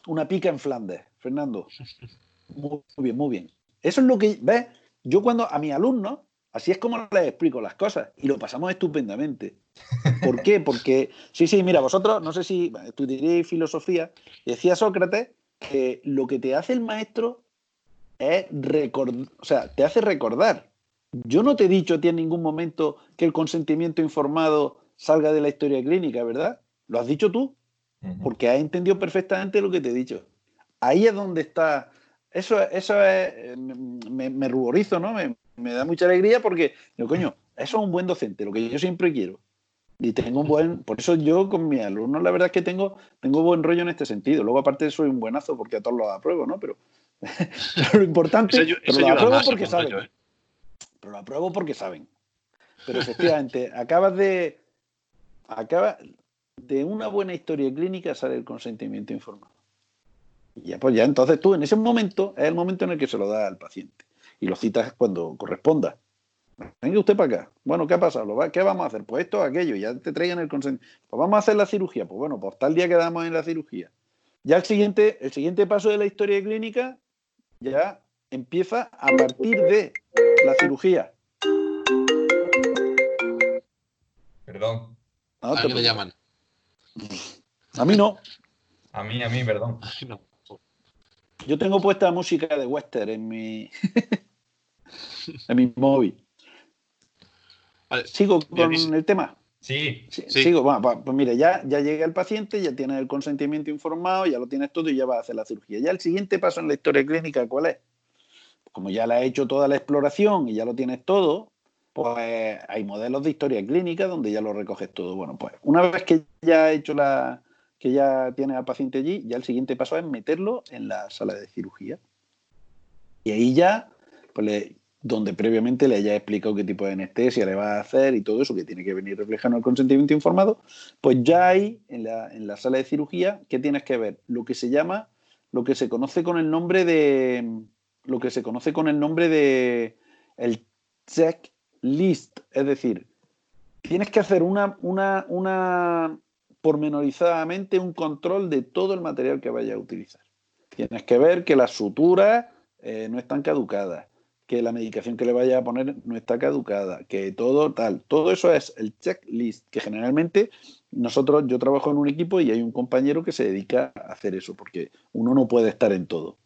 una pica en Flandes, Fernando. <laughs> Muy bien, muy bien. Eso es lo que, ¿ves? Yo cuando a mis alumnos, así es como les explico las cosas y lo pasamos estupendamente. ¿Por qué? Porque, sí, sí, mira, vosotros, no sé si estudiaréis filosofía, decía Sócrates que lo que te hace el maestro es recordar, o sea, te hace recordar. Yo no te he dicho a ti en ningún momento que el consentimiento informado salga de la historia clínica, ¿verdad? Lo has dicho tú, porque has entendido perfectamente lo que te he dicho. Ahí es donde está. Eso, eso es. Eh, me, ruborizo, ¿no? Me, da mucha alegría porque, yo, coño, eso es un buen docente, lo que yo siempre quiero. Y tengo un buen. Por eso yo con mis alumnos, la verdad es que tengo, tengo buen rollo en este sentido. Luego, aparte, soy un buenazo porque a todos los apruebo, ¿no? Pero, <laughs> lo importante. es pero lo apruebo porque saben. ¿eh? pero lo apruebo porque saben. Pero efectivamente, <laughs> acabas de. Acaba de una buena historia clínica sale el consentimiento informado. Y ya, pues ya entonces tú en ese momento es el momento en el que se lo da al paciente. Y lo citas cuando corresponda. Venga usted para acá. Bueno, ¿qué ha pasado? ¿Qué vamos a hacer? Pues esto, aquello, ya te traigan el consentimiento. Pues vamos a hacer la cirugía. Pues bueno, pues tal día quedamos en la cirugía. Ya el siguiente, el siguiente paso de la historia clínica ya empieza a partir de la cirugía. Perdón. ¿A quién le llaman? A mí no. A mí, a mí, perdón. Yo tengo puesta música de western en mi <laughs> en mi móvil. ¿Sigo con el tema? Sí, sí. Sigo. Bueno, pues, mire, ya, ya llega el paciente, ya tiene el consentimiento informado, ya lo tienes todo y ya va a hacer la cirugía. Ya el siguiente paso en la historia clínica, ¿cuál es? como ya le has hecho toda la exploración y ya lo tienes todo, pues hay modelos de historia clínica donde ya lo recoges todo. Bueno, pues una vez que ya ha hecho la, que ya tiene al paciente allí, ya el siguiente paso es meterlo en la sala de cirugía. Y ahí ya, pues donde previamente le haya explicado qué tipo de anestesia le va a hacer y todo eso, que tiene que venir reflejando el consentimiento informado, pues ya hay en la, en la sala de cirugía que tienes que ver lo que se llama, lo que se conoce con el nombre de, lo que se conoce con el nombre de el checklist, es decir, tienes que hacer una, una, una pormenorizadamente un control de todo el material que vaya a utilizar. Tienes que ver que las suturas eh, no están caducadas, que la medicación que le vaya a poner no está caducada, que todo tal. Todo eso es el checklist, que generalmente nosotros, yo trabajo en un equipo y hay un compañero que se dedica a hacer eso, porque uno no puede estar en todo.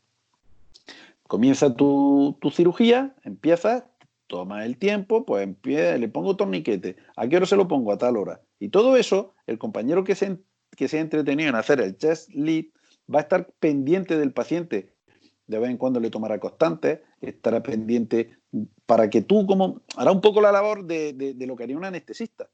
Comienza tu, cirugía, empiezas, toma el tiempo, pues empieza, le pongo torniquete. ¿A qué hora se lo pongo? A tal hora. Y todo eso, el compañero que se, que se ha entretenido en hacer el chest lead va a estar pendiente del paciente. De vez en cuando le tomará constante, estará pendiente para que tú, como, hará un poco la labor de, de lo que haría un anestesista.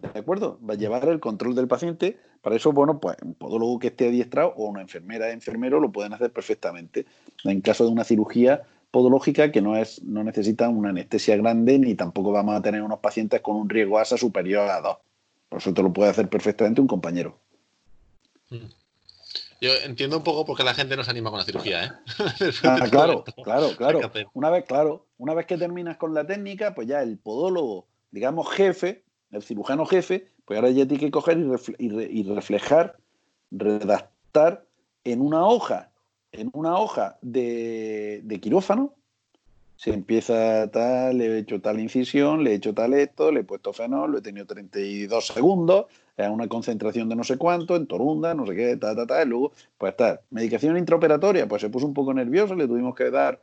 ¿De acuerdo? Va a llevar el control del paciente. Para eso, bueno, pues un podólogo que esté adiestrado o una enfermera, enfermero lo pueden hacer perfectamente. En caso de una cirugía podológica que no, es, no necesita una anestesia grande ni tampoco vamos a tener unos pacientes con un riesgo ASA superior a 2. Por eso te lo puede hacer perfectamente un compañero. Mm. Yo entiendo un poco por qué la gente no se anima con la cirugía, ¿eh? <laughs> ah, claro, claro, claro. Una vez, claro, una vez que terminas con la técnica, pues ya el podólogo, digamos jefe, el cirujano jefe, pues ahora ya tiene que coger y, reflejar, redactar en una hoja, en una hoja de, de quirófano, se empieza tal, le he hecho tal incisión, le he hecho tal esto, le he puesto fenol, lo he tenido 32 segundos, a una concentración de no sé cuánto, en torunda, no sé qué, ta, ta, ta, y luego, pues tal. Medicación intraoperatoria, pues se puso un poco nervioso, le tuvimos que dar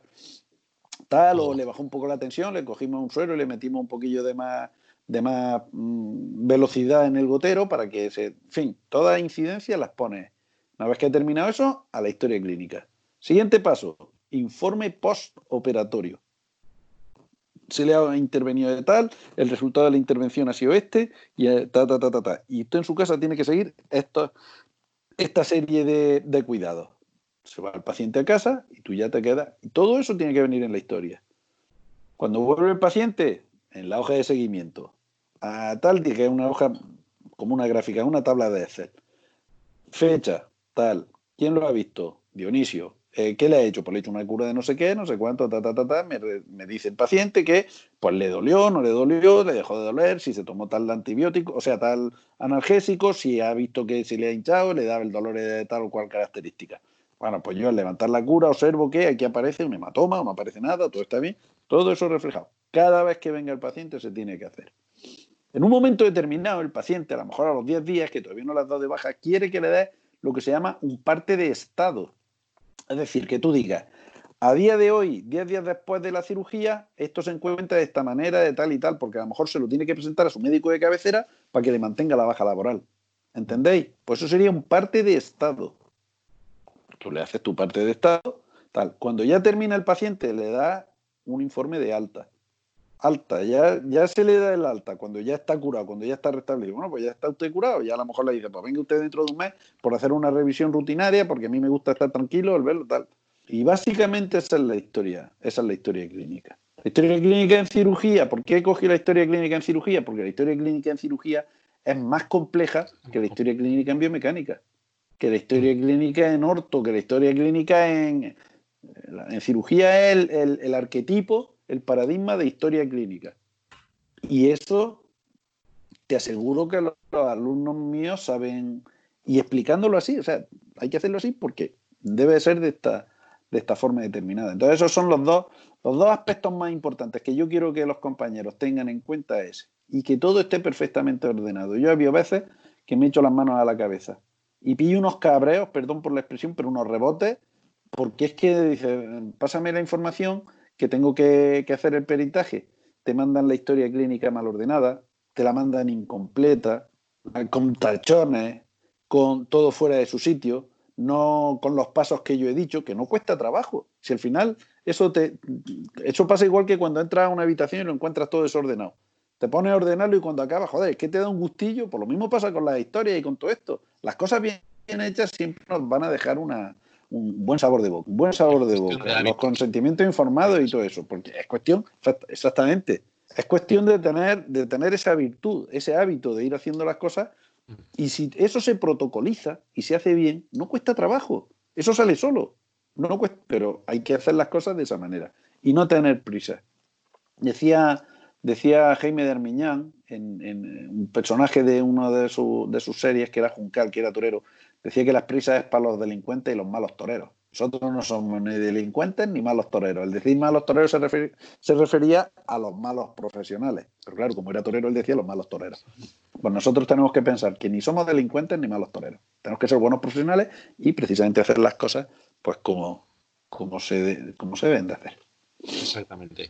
tal, o le bajó un poco la tensión, le cogimos un suero y le metimos un poquillo de más de más mm, velocidad en el gotero para que se. En fin, todas incidencias las pone. Una vez que ha terminado eso, a la historia clínica. Siguiente paso, informe postoperatorio. Se le ha intervenido de tal, el resultado de la intervención ha sido este, y eh, ta, ta, ta, ta, ta. Y usted en su casa tiene que seguir esta serie de, cuidados. Se va el paciente a casa y tú ya te quedas. Y todo eso tiene que venir en la historia. Cuando vuelve el paciente, en la hoja de seguimiento, a tal, que es una hoja como una gráfica, una tabla de Excel. Fecha, tal. ¿Quién lo ha visto? Dionisio. Eh, ¿Qué le ha hecho? Pues le ha hecho una cura de no sé qué, no sé cuánto, ta, ta, ta, ta. Me, me, dice el paciente que pues le dolió, no le dolió, le dejó de doler, si se tomó tal antibiótico, o sea, tal analgésico, si ha visto que se le ha hinchado, le da el dolor de tal o cual característica. Bueno, pues yo al levantar la cura observo que aquí aparece un hematoma, no aparece nada, todo está bien, todo eso reflejado. Cada vez que venga el paciente se tiene que hacer. En un momento determinado, el paciente, a lo mejor a los 10 días, que todavía no le has dado de baja, quiere que le des lo que se llama un parte de estado. Es decir, que tú digas, a día de hoy, 10 días después de la cirugía, esto se encuentra de esta manera, de tal y tal, porque a lo mejor se lo tiene que presentar a su médico de cabecera para que le mantenga la baja laboral. ¿Entendéis? Pues eso sería un parte de estado. Tú le haces tu parte de estado, tal. Cuando ya termina el paciente, le da un informe de alta alta, ya, ya se le da el alta cuando ya está curado, cuando ya está restablecido. Bueno, pues ya está usted curado, ya a lo mejor le dice, pues venga usted dentro de un mes por hacer una revisión rutinaria, porque a mí me gusta estar tranquilo, el verlo tal. Y básicamente esa es la historia, esa es la historia clínica. La historia clínica en cirugía, ¿por qué cogí la historia clínica en cirugía? Porque la historia clínica en cirugía es más compleja que la historia clínica en biomecánica, que la historia clínica en orto, que la historia clínica en, en cirugía es el, el arquetipo el paradigma de historia clínica. Y eso te aseguro que los, alumnos míos saben, y explicándolo así, o sea, hay que hacerlo así porque debe ser de esta, de esta forma determinada. Entonces, esos son los dos, los dos aspectos más importantes que yo quiero que los compañeros tengan en cuenta es y que todo esté perfectamente ordenado. Yo he visto veces que me echo las manos a la cabeza y pillo unos cabreos, perdón por la expresión, pero unos rebotes, porque es que dice, pásame la información que tengo que, hacer el peritaje, te mandan la historia clínica mal ordenada, te la mandan incompleta, con tachones, con todo fuera de su sitio, no con los pasos que yo he dicho, que no cuesta trabajo. Si al final eso te eso pasa igual que cuando entras a una habitación y lo encuentras todo desordenado. Te pones a ordenarlo y cuando acabas, joder, es que te da un gustillo. Por lo mismo pasa con la historia y con todo esto. Las cosas bien hechas siempre nos van a dejar una, un buen sabor de boca, un buen sabor de boca, los consentimientos informados y todo eso, porque es cuestión, exactamente, es cuestión de tener, de tener esa virtud, ese hábito de ir haciendo las cosas, y si eso se protocoliza y se hace bien, no cuesta trabajo, eso sale solo, no cuesta, pero hay que hacer las cosas de esa manera y no tener prisa. Decía, decía Jaime de Armiñán, en, un personaje de una de, de sus series, que era Juncal, que era torero, decía que las prisas es para los delincuentes y los malos toreros. Nosotros no somos ni delincuentes ni malos toreros. El decir malos toreros se, se refería a los malos profesionales. Pero claro, como era torero, él decía los malos toreros. Pues nosotros tenemos que pensar que ni somos delincuentes ni malos toreros. Tenemos que ser buenos profesionales y precisamente hacer las cosas pues como, como, se, como se deben de hacer. Exactamente.